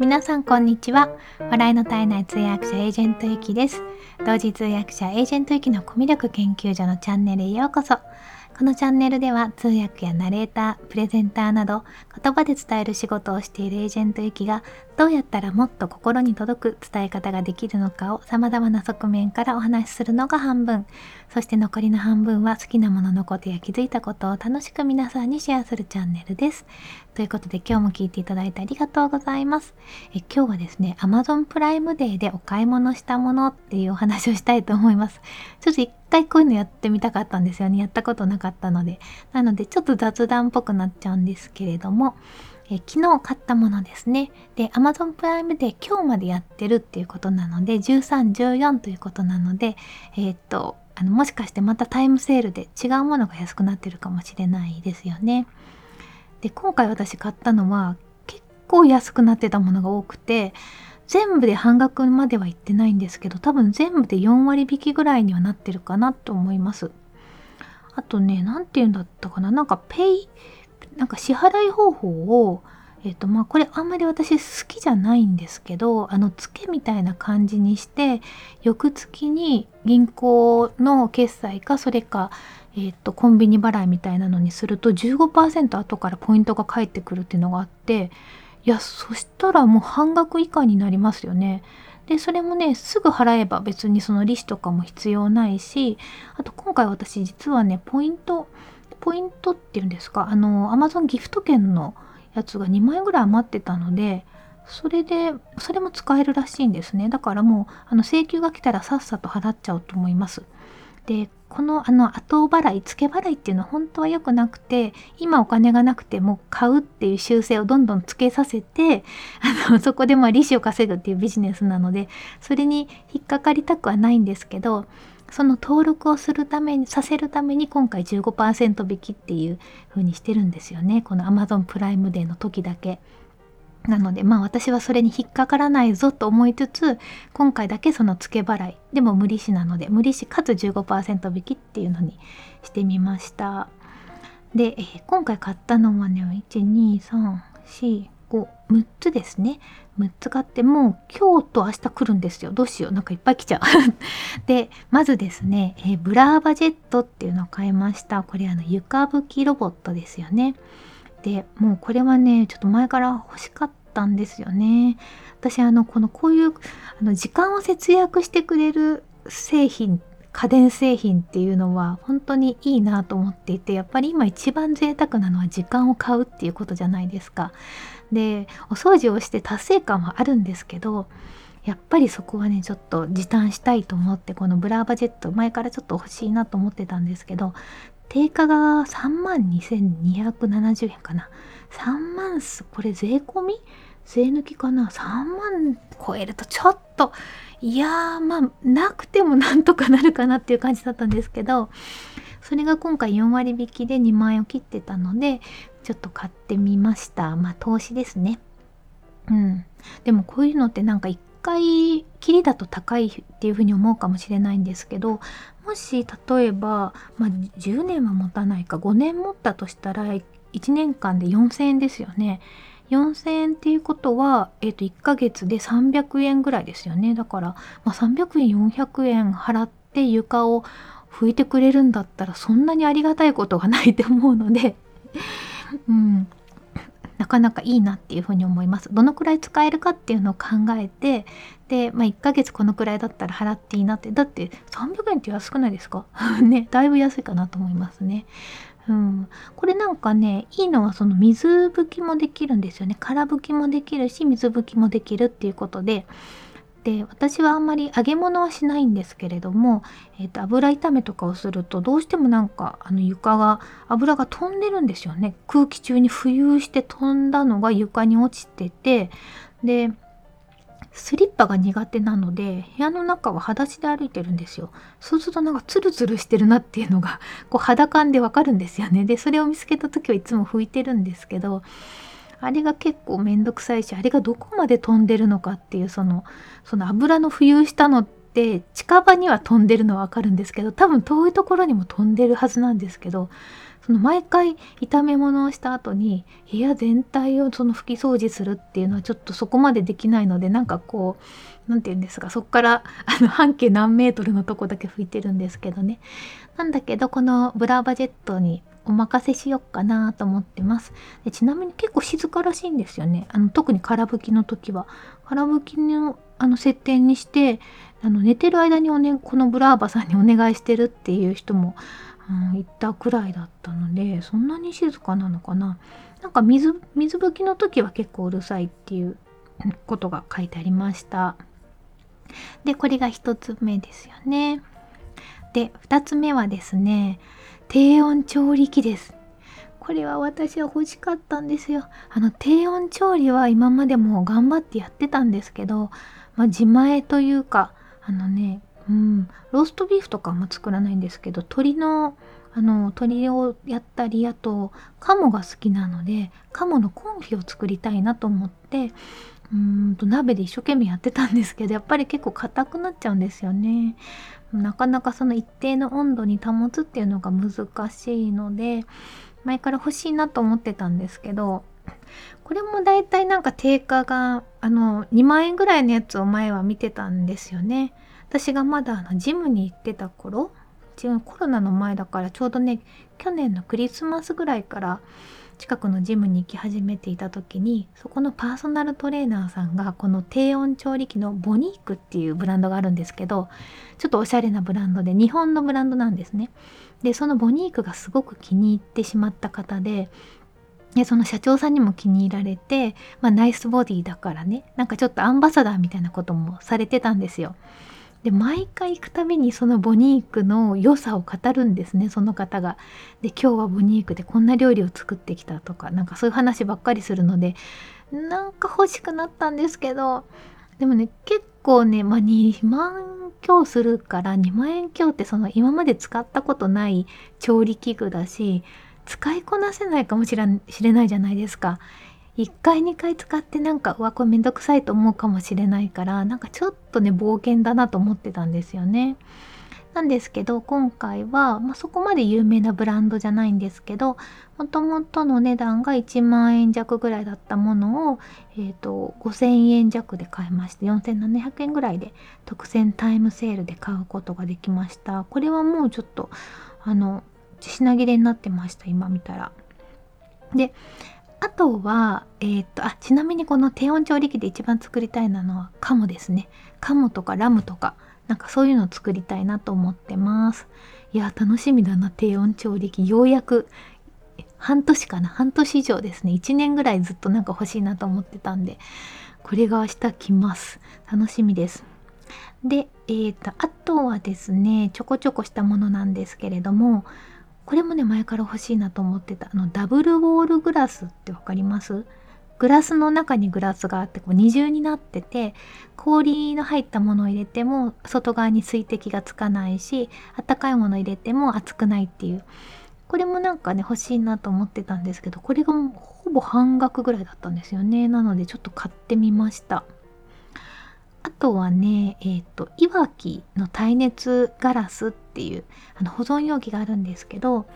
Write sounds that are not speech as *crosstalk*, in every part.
皆さんこんにちは。笑いの絶えない通訳者エージェントゆきです。同時通訳者エージェントゆきのコミュ力研究所のチャンネルへようこそ。このチャンネルでは通訳やナレーター、プレゼンターなど言葉で伝える仕事をしているエージェントゆきがどうやったらもっと心に届く伝え方ができるのかを様々な側面からお話しするのが半分、そして残りの半分は好きなもののことや気づいたことを楽しく皆さんにシェアするチャンネルです。ということで今日も聞いていただいてありがとうございます。え今日はですね、Amazon プライムデーでお買い物したものっていうお話をしたいと思います。ちょっと回こういうのやってみたかったんですよね。やったことなかったので。なのでちょっと雑談っぽくなっちゃうんですけれども、え昨日買ったものですね。で、Amazon プライムで今日までやってるっていうことなので、13、14ということなので、えー、っと、あのもしかしてまたタイムセールで違うものが安くなってるかもしれないですよね。で、今回私買ったのは結構安くなってたものが多くて、全部で半額までは行ってないんですけど、多分全部で4割引きぐらいにはなってるかなと思います。あとね、何て言うんだったかななんかペイ、なんか支払い方法をえっ、とまあこれあんまり私好きじゃないんですけどあのツケみたいな感じにして翌月に銀行の決済かそれか、えっとコンビニ払いみたいなのにすると15%後からポイントが返ってくるっていうのがあっていやそしたらもう半額以下になりますよね。でそれもねすぐ払えば別にその利子とかも必要ないしあと今回私実はねポイントポイントっていうんですかあの Amazon ギフト券のやつが2枚ぐらい余ってたのでそれでそれも使えるらしいんですねだからもうあの請求が来たらさっさと払っちゃおうと思いますでこのあの後払い付け払いっていうのは本当は良くなくて今お金がなくても買うっていう習性をどんどんつけさせて *laughs* あのそこでまあ利子を稼ぐっていうビジネスなのでそれに引っかかりたくはないんですけどその登録をするためにさせるために今回15%引きっていう風にしてるんですよねこの Amazon プライムデーの時だけ。なのでまあ私はそれに引っかからないぞと思いつつ今回だけその付け払い。でも無利子なので無利子かつ15%引きっていうのにしてみました。で、えー、今回買ったのはね12345 6つですね。6つ買ってもう今日と明日来るんですよ。どうしよう。なんかいっぱい来ちゃう。*laughs* でまずですね、えー、ブラーバジェットっていうのを買いました。これあの床拭きロボットですよね。でもうこれはねちょっと前から欲しかったんですよね。私あのこのこういうあの時間を節約してくれる製品家電製品っていうのは本当にいいなと思っていてやっぱり今一番贅沢なのは時間を買うっていうことじゃないですか。でお掃除をして達成感はあるんですけどやっぱりそこはねちょっと時短したいと思ってこのブラーバジェット前からちょっと欲しいなと思ってたんですけど定価が3万2270円かな。3万すこれ税込み？税抜きかな？3万超えるとちょっといやーまあなくてもなんとかなるかなっていう感じだったんですけどそれが今回4割引きで2万円を切ってたのでちょっと買ってみました。まあ投資ですね。うん。でもこういうのってなんか1回きりだと高いっていうふうに思うかもしれないんですけどもし例えば、まあ、10年は持たないか5年持ったとしたら1年間で4000円ですよね。4000円っていうことは、えー、と1ヶ月で300円ぐらいですよね。だから、まあ、300円400円払って床を拭いてくれるんだったらそんなにありがたいことがないと思うので。うん、なかなかいいなっていうふうに思います。どのくらい使えるかっていうのを考えてで、まあ、1ヶ月このくらいだったら払っていいなってだって300円って安くないですか？*laughs* ねだいぶ安いかなと思いますね。うん、これなんかねいいのはその水拭きもできるんですよね。空拭きもできるし水拭きもできるっていうことでで私はあんまり揚げ物はしないんですけれども、えーと、油炒めとかをするとどうしてもなんかあの床が油が飛んでるんですよね。空気中に浮遊して飛んだのが床に落ちててでスリッパが苦手なので部屋の中は裸足で歩いてるんですよ。そうするとなんかツルツルしてるなっていうのがこう肌感でわかるんですよね。でそれを見つけた時はいつも拭いてるんですけどあれが結構めんどくさいしあれがどこまで飛んでるのかっていうそのその油の浮遊したのって近場には飛んでるのはわかるんですけど多分遠いところにも飛んでるはずなんですけどその毎回炒め物をした後に部屋全体をその拭き掃除するっていうのはちょっとそこまでできないのでなんかこう何て言うんですかそこからあの半径何メートルのとこだけ拭いてるんですけどね。なんだけどこのブラーバジェットにお任せしよっかなと思ってます。でちなみに結構静からしいんですよね。あの特に空拭きの時は。空拭きのあの設定にしてあの寝てる間にお、ね、このブラーバさんにお願いしてるっていう人も、うん、いたくらいだったのでそんなに静かなのかな。なんか水水拭きの時は結構うるさいっていうことが書いてありました。でこれが1つ目ですよね。で2つ目はですね低温調理器ですこれは私は欲しかったんですよあの低温調理は今までも頑張ってやってたんですけど、まあ、自前というかあのねうんローストビーフとかも作らないんですけど鶏のあの鶏をやったりあと鴨が好きなので鴨のコンフィを作りたいなと思ってうんと鍋で一生懸命やってたんですけどやっぱり結構硬くなっちゃうんですよね。なかなかその一定の温度に保つっていうのが難しいので前から欲しいなと思ってたんですけどこれもだいたいなんか定価があの2万円ぐらいのやつを前は見てたんですよね。私がまだあのジムに行ってた頃コロナの前だからちょうどね去年のクリスマスぐらいから近くのジムに行き始めていた時にそこのパーソナルトレーナーさんがこの低温調理器のボニークっていうブランドがあるんですけどちょっとおしゃれなブランドで日本のブランドなんですね。でそのボニークがすごく気に入ってしまった方ででその社長さんにも気に入られて、まあ、ナイスボディだからねなんかちょっとアンバサダーみたいなこともされてたんですよ。で毎回行くたびにそのボニークの良さを語るんですねその方が。で今日はボニークでこんな料理を作ってきたとかなんかそういう話ばっかりするのでなんか欲しくなったんですけどでもね結構ね、まあ、2万強するから2万円強ってその今まで使ったことない調理器具だし使いこなせないかもしれないじゃないですか。1回2回使ってなんかうわこれめんどくさいと思うかもしれないからなんかちょっとね冒険だなと思ってたんですよね。なんですけど今回は、まあ、そこまで有名なブランドじゃないんですけどもともとの値段が1万円弱ぐらいだったものを、えーと、5,000円弱で買いまして4,700円ぐらいで特選タイムセールで買うことができましたこれはもうちょっとあの品切れになってました今見たら。であとは、えー、っと、あ、ちなみにこの低温調理器で一番作りたいなのはカモですね。カモとかラムとか、なんかそういうのを作りたいなと思ってます。いや、楽しみだな、低温調理器。ようやく、半年かな、半年以上ですね。1年ぐらいずっとなんか欲しいなと思ってたんで、これが明日来ます。楽しみです。で、えーと、あとはですね、ちょこちょこしたものなんですけれども、これもね前から欲しいなと思ってた。あのダブルウォールグラスって分かります？グラスの中にグラスがあってこう二重になってて氷の入ったものを入れても外側に水滴がつかないしあったかいものを入れても熱くないっていう。これもなんかね欲しいなと思ってたんですけどこれがもうほぼ半額ぐらいだったんですよね。なのでちょっと買ってみました。あとはね、えっ、ー、と、いわきの耐熱ガラスっていうあの保存容器があるんですけど、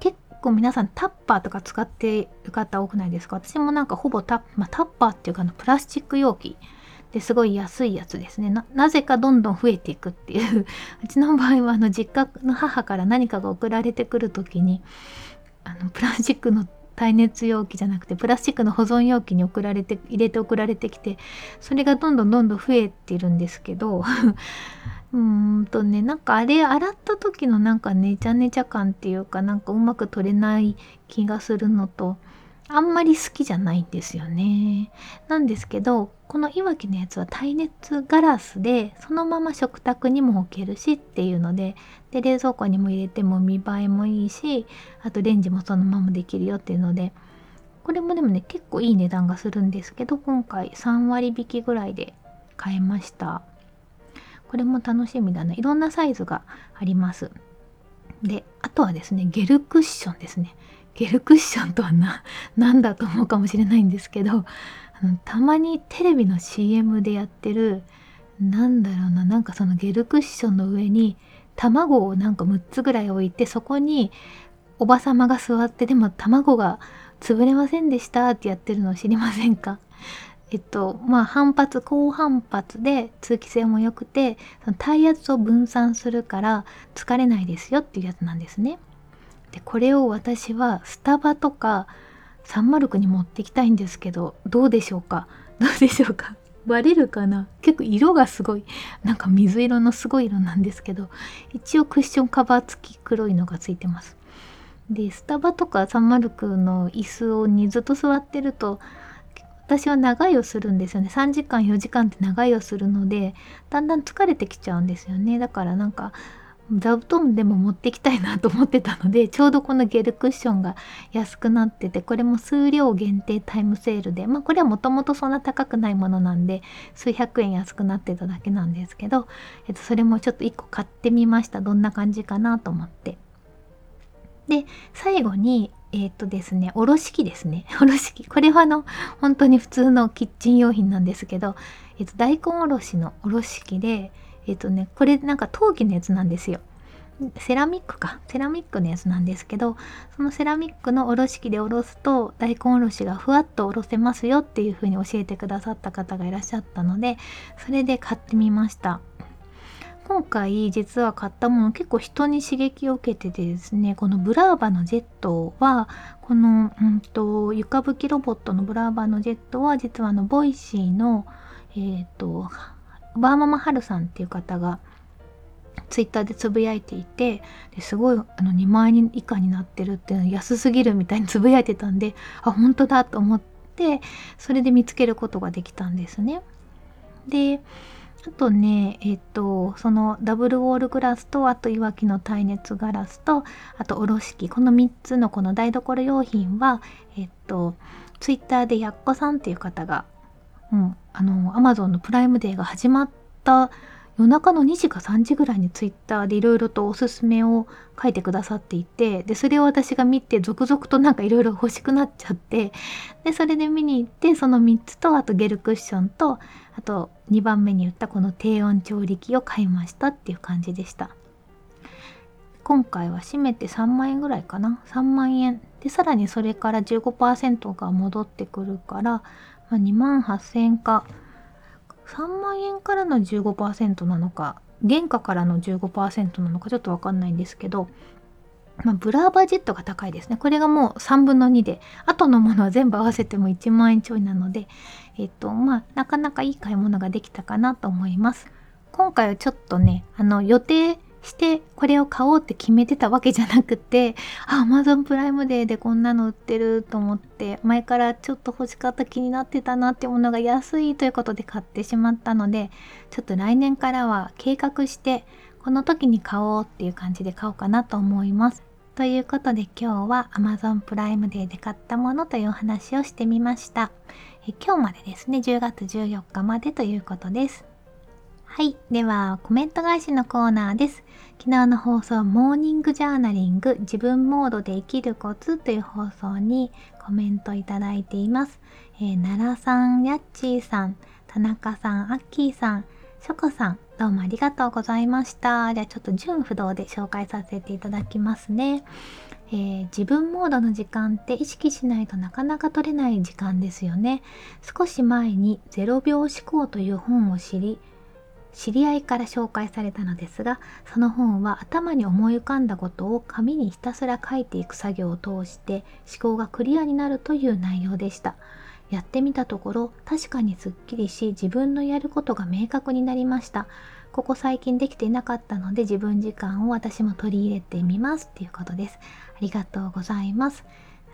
結構皆さんタッパーとか使ってる方多くないですか？私もなんかほぼタッ,、まあ、タッパーっていうかのプラスチック容器ですごい安いやつですねな。なぜかどんどん増えていくっていう *laughs* うちの場合はあの実家の母から何かが送られてくる時にあのプラスチックの耐熱容器じゃなくてプラスチックの保存容器に送られて入れて送られてきてそれがどんどんどんどん増えてるんですけど *laughs* うーんとねなんかあれ洗った時のなんかねちゃねちゃ感っていうかなんかうまく取れない気がするのとあんまり好きじゃないんですよね。なんですけどこのいわきのやつは耐熱ガラスでそのまま食卓にも置けるしっていうのでで冷蔵庫にも入れても見栄えもいいしあとレンジもそのままできるよっていうのでこれもでもね結構いい値段がするんですけど今回3割引きぐらいで買えました。これも楽しみだな。いろんなサイズがあります。であとはですねゲルクッションですね。ゲルクッションとはな *laughs* 何だと思うかもしれないんですけどあのたまにテレビの CM でやってるなんだろうななんかそのゲルクッションの上に卵をなんか6つぐらい置いてそこにおばさまが座ってでも卵が潰れませんでしたってやってるのを知りませんか？*laughs* えっとまあ反発高反発で通気性も良くてその体圧を分散するから疲れないですよっていうやつなんですね。でこれを私はスタバとかサンマルクに持ってきたいんですけどどうでしょうか？*laughs* どうでしょうか？バレるかな？結構色がすごいなんか水色のすごい色なんですけど一応クッションカバー付き黒いのがついてます。でスタバとかサンマルクの椅子にずっと座ってると私は長居をするんですよね。3時間4時間って長居をするのでだんだん疲れてきちゃうんですよね。だからなんか座布団でも持ってきたいなと思ってたので *laughs* ちょうどこのゲルクッションが安くなっててこれも数量限定タイムセールでまあこれはもともとそんな高くないものなんで数百円安くなってただけなんですけど、えっと、それもちょっと1個買ってみました。どんな感じかなと思って。で最後にえっ、とですねおろし器ですね。*laughs* おろし器。これはあの本当に普通のキッチン用品なんですけど、えっと、大根おろしのおろし器でえっとねこれなんか陶器のやつなんですよ。セラミックか。セラミックのやつなんですけどそのセラミックのおろし器でおろすと大根おろしがふわっとおろせますよっていう風に教えてくださった方がいらっしゃったのでそれで買ってみました。今回実は買ったもの結構人に刺激を受けててですねこのブラーバのジェットはこの、うんと、床拭きロボットのブラーバのジェットは実はあのボイシーのえっ、ー、とワーママはるさんっていう方がツイッターでつぶやいていてですごいあの2万円以下になってるっていうの安すぎるみたいに *laughs* つぶやいてたんであ本当だと思ってそれで見つけることができたんですね。であとね、えっと、そのダブルウォールグラスと、あといわきの耐熱ガラスと、あとおろし器。この3つのこの台所用品は、えっと、ツイッターでやっこさんっていう方が、うん、あの、アマゾンのプライムデーが始まった夜中の2時か3時ぐらいにツイッターでいろいろとおすすめを書いてくださっていてでそれを私が見て続々となんかいろいろ欲しくなっちゃってでそれで見に行ってその3つとあとゲルクッションとあと2番目に言ったこの低温調理器を買いましたっていう感じでした。今回は締めて3万円ぐらいかな。3万円。でさらにそれから15%が戻ってくるから、2万8000円か。3万円からの15%なのか原価からの15%なのかちょっとわかんないんですけど、まあ、ブラーバジェットが高いですね。これがもう3分の2で後のものは全部合わせても1万円ちょいなのでえっとまあなかなかいい買い物ができたかなと思います。今回はちょっとねあの予定してこれを買おうって決めてたわけじゃなくてあ Amazon プライムデーでこんなの売ってると思って前からちょっと欲しかった気になってたなってものが安いということで買ってしまったのでちょっと来年からは計画してこの時に買おうっていう感じで買おうかなと思います。ということで今日は Amazon プライムデーで買ったものというお話をしてみました。え今日までですね10月14日までということです。はい。では、コメント返しのコーナーです。昨日の放送、モーニングジャーナリング、自分モードで生きるコツという放送にコメントいただいています。えー、奈良さん、やっちーさん、田中さん、アッキーさん、ショコさん、どうもありがとうございました。じゃあちょっと順不動で紹介させていただきますね。えー、自分モードの時間って意識しないとなかなか取れない時間ですよね。少し前に0秒思考という本を知り、知り合いから紹介されたのですがその本は頭に思い浮かんだことを紙にひたすら書いていく作業を通して思考がクリアになるという内容でした。やってみたところ確かにすっきりし自分のやることが明確になりました。ここ最近できていなかったので自分時間を私も取り入れてみます。っていうことです。ありがとうございます。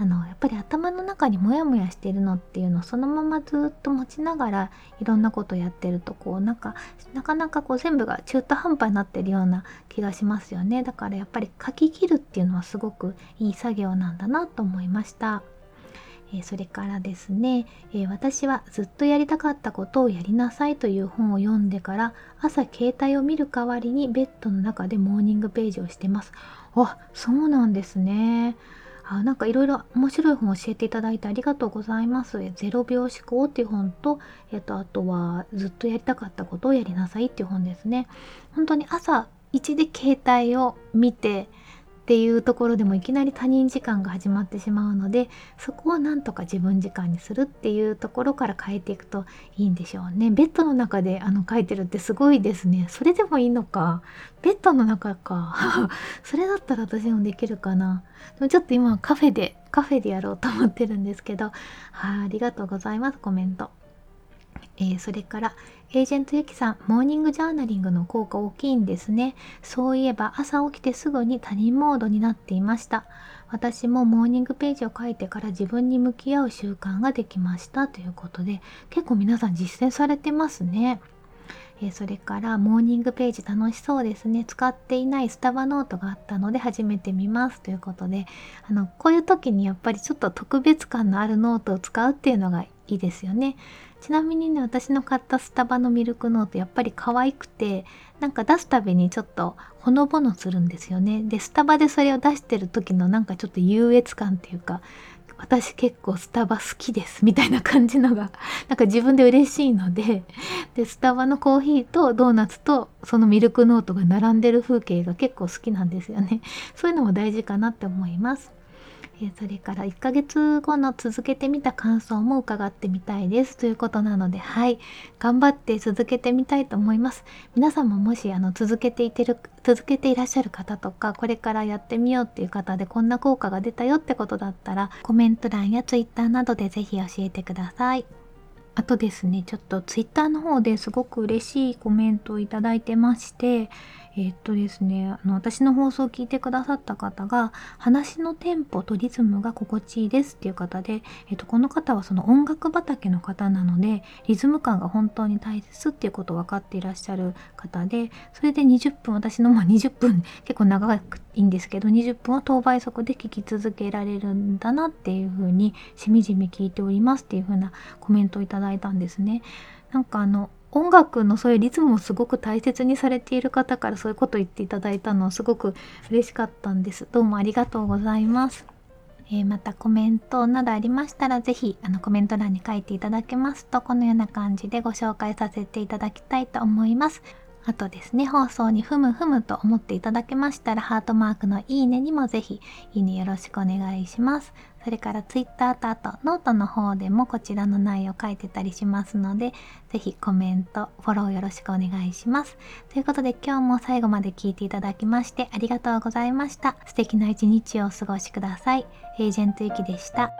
あのやっぱり頭の中にモヤモヤしてるのっていうのをそのままずっと持ちながらいろんなことやってるとこうなんかなかなかこう全部が中途半端になってるような気がしますよねだからやっぱり書き切るっていうのはすごくいい作業なんだなと思いました。えそれからですね、え私はずっとやりたかったことをやりなさいという本を読んでから朝携帯を見る代わりにベッドの中でモーニングページをしてます。あそうなんですね。あなんかいろいろ面白い本教えていただいてありがとうございます。0秒思考っていう本と、えっと、あとはずっとやりたかったことをやりなさいっていう本ですね。本当に朝1で携帯を見てっていうところでもいきなり他人時間が始まってしまうのでそこをなんとか自分時間にするっていうところから変えていくといいんでしょうね。ベッドの中であの書いてるってすごいですね。それでもいいのか。ベッドの中か。*laughs* それだったら私もできるかな。でもちょっと今カフェでカフェでやろうと思ってるんですけど。はいありがとうございます。コメント。えー、それからエージェントゆきさんモーニングジャーナリングの効果大きいんですね。そういえば朝起きてすぐに他人モードになっていました。私もモーニングページを書いてから自分に向き合う習慣ができました。ということで結構皆さん実践されてますね。えそれからモーニングページ楽しそうですね。使っていないスタバノートがあったので始めてみます。ということであのこういう時にやっぱりちょっと特別感のあるノートを使うっていうのがいいですよね。ちなみにね私の買ったスタバのミルクノートやっぱり可愛くてなんか出すたびにちょっとほのぼのするんですよね。でスタバでそれを出してる時のなんかちょっと優越感っていうか私結構スタバ好きですみたいな感じのが *laughs* なんか自分で嬉しいのででスタバのコーヒーとドーナツとそのミルクノートが並んでる風景が結構好きなんですよね。そういうのも大事かなって思います。それから1ヶ月後の続けてみた感想も伺ってみたいです。ということなのではい。頑張って続けてみたいと思います。皆さんももしあの続けていてる続けていらっしゃる方とかこれからやってみようっていう方でこんな効果が出たよってことだったらコメント欄や Twitter などでぜひ教えてください。あとですねちょっと Twitter の方ですごく嬉しいコメントをいただいてましてえー、っとですねあの私の放送を聞いてくださった方が話のテンポとリズムが心地いいですっていう方で、えー、っとこの方はその音楽畑の方なのでリズム感が本当に大切っていうことを分かっていらっしゃる方でそれで20分私のまあ20分結構長くいいんですけど20分を等倍速で聞き続けられるんだなっていうふうにしみじみ聞いておりますっていうふうなコメントをいただいたんですね。なんかあの音楽のそういうリズムをすごく大切にされている方からそういうことを言っていただいたのはすごく嬉しかったんです。どうもありがとうございます。えー、またコメントなどありましたら是非あのコメント欄に書いていただけますとこのような感じでご紹介させていただきたいと思います。あとですね、放送にふむふむと思っていただけましたら、ハートマークのいいねにもぜひ、いいねよろしくお願いします。それから Twitter とあとノートの方でもこちらの内容書いてたりしますので、ぜひコメント、フォローよろしくお願いします。ということで今日も最後まで聞いていただきましてありがとうございました。素敵な一日をお過ごしください。エージェントゆきでした。